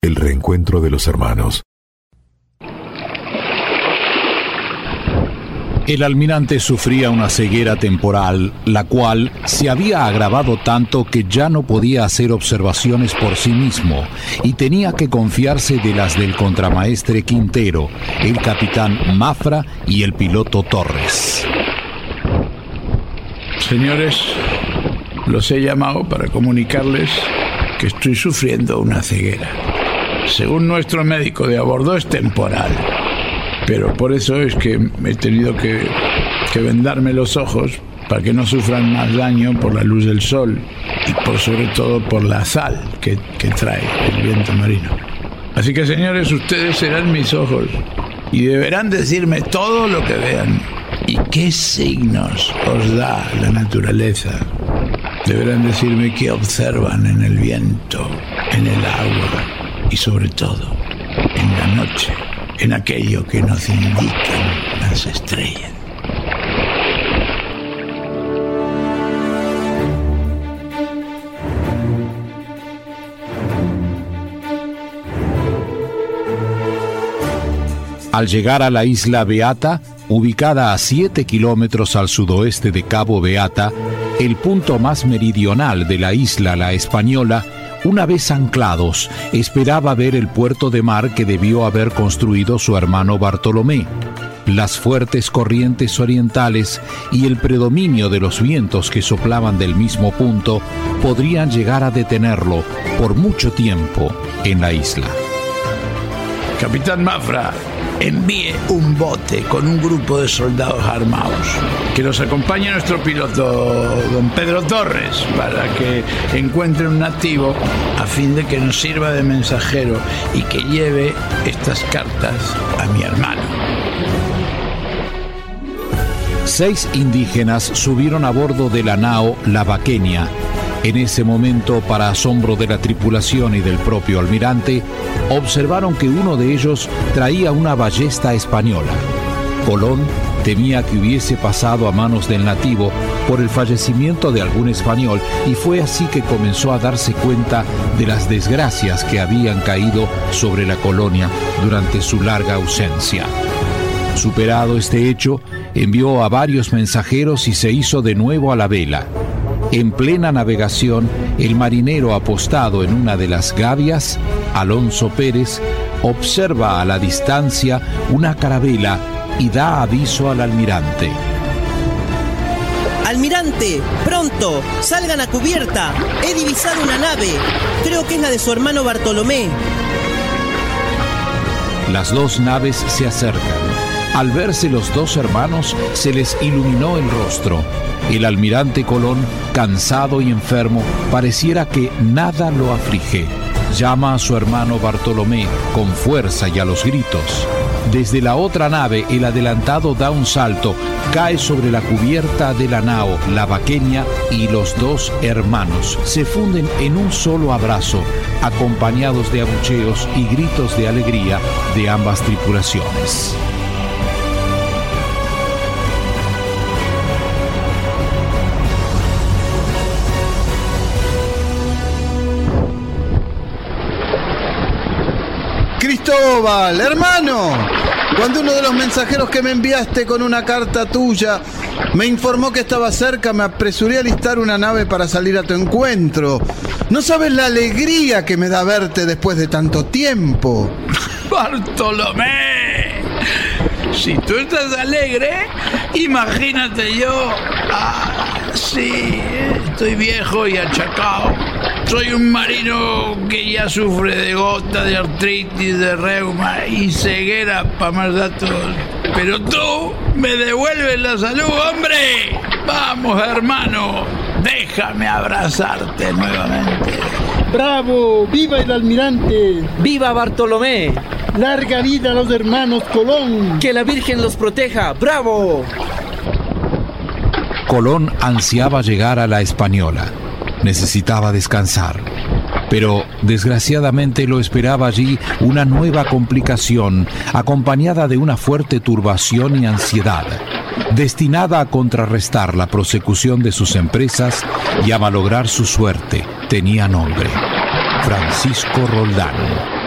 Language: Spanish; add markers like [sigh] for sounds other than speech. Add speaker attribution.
Speaker 1: El reencuentro de los hermanos.
Speaker 2: El almirante sufría una ceguera temporal, la cual se había agravado tanto que ya no podía hacer observaciones por sí mismo y tenía que confiarse de las del contramaestre Quintero, el capitán Mafra y el piloto Torres.
Speaker 3: Señores, los he llamado para comunicarles que estoy sufriendo una ceguera. Según nuestro médico de a bordo es temporal pero por eso es que he tenido que, vendarme los ojos para que no sufran más daño por la luz del sol y por sobre todo por la sal que, que trae el viento marino. Así que señores, ustedes serán mis ojos y deberán decirme todo lo que vean y qué signos os da la naturaleza. Deberán decirme qué observan en el viento, en el agua y sobre todo en la noche en aquello que nos indican las estrellas.
Speaker 2: Al llegar a la isla Beata, ubicada a 7 kilómetros al sudoeste de Cabo Beata, el punto más meridional de la isla La Española, una vez anclados, esperaba ver el puerto de mar que debió haber construido su hermano Bartolomé. Las fuertes corrientes orientales y el predominio de los vientos que soplaban del mismo punto podrían llegar a detenerlo por mucho tiempo en la isla.
Speaker 3: Capitán Mafra, envíe un bote con un grupo de soldados armados. Que nos acompañe nuestro piloto, don Pedro Torres, para que encuentre un nativo a fin de que nos sirva de mensajero y que lleve estas cartas a mi hermano.
Speaker 2: Seis indígenas subieron a bordo de la nao La Vaquenia en ese momento, para asombro de la tripulación y del propio almirante, observaron que uno de ellos traía una ballesta española. Colón temía que hubiese pasado a manos del nativo por el fallecimiento de algún español y fue así que comenzó a darse cuenta de las desgracias que habían caído sobre la colonia durante su larga ausencia. Superado este hecho, envió a varios mensajeros y se hizo de nuevo a la vela. En plena navegación, el marinero apostado en una de las gavias, Alonso Pérez, observa a la distancia una carabela y da aviso al almirante.
Speaker 4: Almirante, pronto, salgan a cubierta. He divisado una nave. Creo que es la de su hermano Bartolomé.
Speaker 2: Las dos naves se acercan. Al verse los dos hermanos, se les iluminó el rostro. El almirante Colón, cansado y enfermo, pareciera que nada lo aflige. Llama a su hermano Bartolomé con fuerza y a los gritos. Desde la otra nave, el adelantado da un salto, cae sobre la cubierta de la nao, la vaqueña y los dos hermanos se funden en un solo abrazo, acompañados de abucheos y gritos de alegría de ambas tripulaciones.
Speaker 5: Cristóbal, hermano, cuando uno de los mensajeros que me enviaste con una carta tuya me informó que estaba cerca, me apresuré a listar una nave para salir a tu encuentro. No sabes la alegría que me da verte después de tanto tiempo. [laughs]
Speaker 3: Bartolomé, si tú estás alegre, imagínate yo. Ah, sí, estoy viejo y achacado soy un marino que ya sufre de gota, de artritis, de reuma y ceguera para más datos. Pero tú me devuelves la salud, hombre. Vamos, hermano. Déjame abrazarte nuevamente.
Speaker 6: ¡Bravo! ¡Viva el almirante!
Speaker 4: ¡Viva Bartolomé!
Speaker 6: ¡Larga vida a los hermanos Colón!
Speaker 4: ¡Que la Virgen los proteja! ¡Bravo!
Speaker 2: Colón ansiaba llegar a la Española necesitaba descansar. Pero desgraciadamente lo esperaba allí una nueva complicación, acompañada de una fuerte turbación y ansiedad, destinada a contrarrestar la prosecución de sus empresas y a malograr su suerte. Tenía nombre, Francisco Roldán.